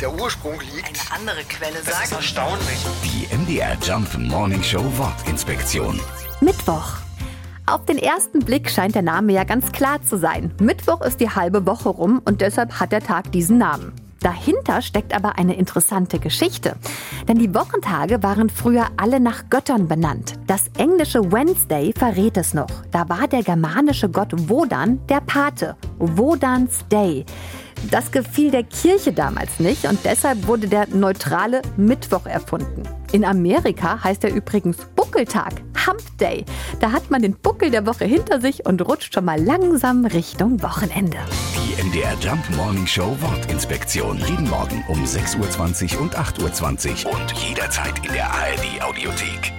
der Ursprung liegt. Eine andere Quelle Das ist sagt. erstaunlich. Die MDR Jump Morning Show Wortinspektion. Mittwoch. Auf den ersten Blick scheint der Name ja ganz klar zu sein. Mittwoch ist die halbe Woche rum und deshalb hat der Tag diesen Namen. Dahinter steckt aber eine interessante Geschichte. Denn die Wochentage waren früher alle nach Göttern benannt. Das englische Wednesday verrät es noch. Da war der germanische Gott Wodan der Pate. Wodans Day. Das gefiel der Kirche damals nicht und deshalb wurde der neutrale Mittwoch erfunden. In Amerika heißt er übrigens Buckeltag, Hump Day. Da hat man den Buckel der Woche hinter sich und rutscht schon mal langsam Richtung Wochenende. Die MDR Jump Morning Show Wortinspektion. Jeden Morgen um 6.20 Uhr und 8.20 Uhr und jederzeit in der ARD Audiothek.